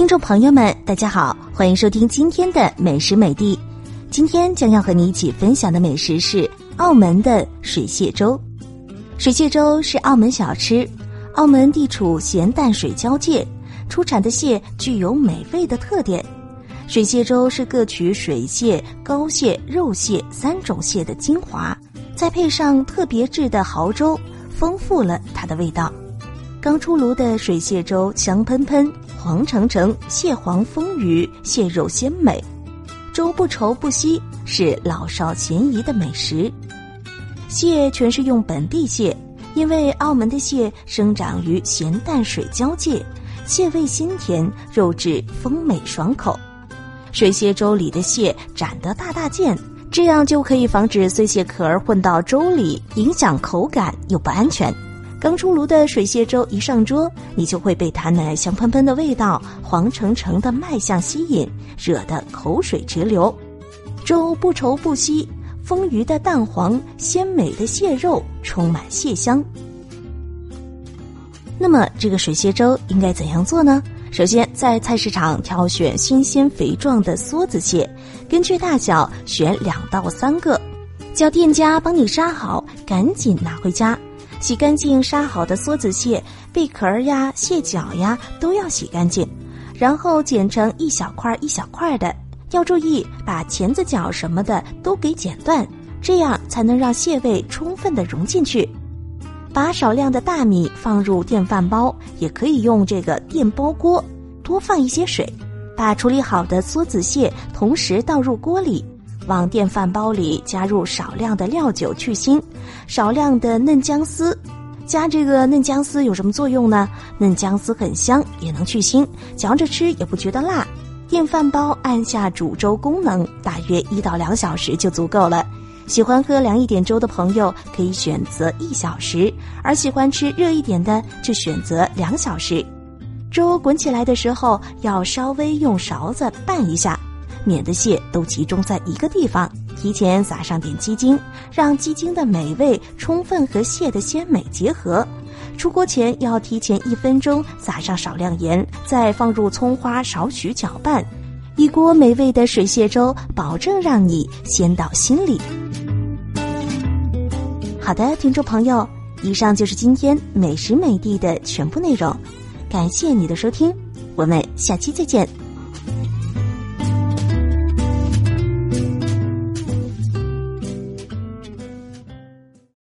听众朋友们，大家好，欢迎收听今天的美食美地。今天将要和你一起分享的美食是澳门的水蟹粥。水蟹粥是澳门小吃，澳门地处咸淡水交界，出产的蟹具有美味的特点。水蟹粥是各取水蟹、膏蟹、肉蟹三种蟹的精华，再配上特别制的蚝粥，丰富了它的味道。刚出炉的水蟹粥香喷喷、黄澄澄，蟹黄丰腴，蟹肉鲜美，粥不稠不稀，是老少咸宜的美食。蟹全是用本地蟹，因为澳门的蟹生长于咸淡水交界，蟹味鲜甜，肉质丰美爽口。水蟹粥里的蟹斩得大大件，这样就可以防止碎蟹壳混到粥里，影响口感又不安全。刚出炉的水蟹粥一上桌，你就会被它那香喷喷的味道、黄澄澄的卖相吸引，惹得口水直流。粥不稠不稀，丰腴的蛋黄、鲜美的蟹肉，充满蟹香。那么，这个水蟹粥应该怎样做呢？首先，在菜市场挑选新鲜肥壮的梭子蟹，根据大小选两到三个，叫店家帮你杀好，赶紧拿回家。洗干净杀好的梭子蟹，贝壳呀、蟹脚呀都要洗干净，然后剪成一小块一小块的。要注意把钳子脚什么的都给剪断，这样才能让蟹味充分的融进去。把少量的大米放入电饭煲，也可以用这个电煲锅，多放一些水，把处理好的梭子蟹同时倒入锅里，往电饭煲里加入少量的料酒去腥，少量的嫩姜丝。加这个嫩姜丝有什么作用呢？嫩姜丝很香，也能去腥，嚼着吃也不觉得辣。电饭煲按下煮粥功能，大约一到两小时就足够了。喜欢喝凉一点粥的朋友可以选择一小时，而喜欢吃热一点的就选择两小时。粥滚起来的时候要稍微用勺子拌一下，免得蟹都集中在一个地方。提前撒上点鸡精，让鸡精的美味充分和蟹的鲜美结合。出锅前要提前一分钟撒上少量盐，再放入葱花少许搅拌，一锅美味的水蟹粥，保证让你鲜到心里。好的，听众朋友，以上就是今天美食美地的全部内容，感谢你的收听，我们下期再见。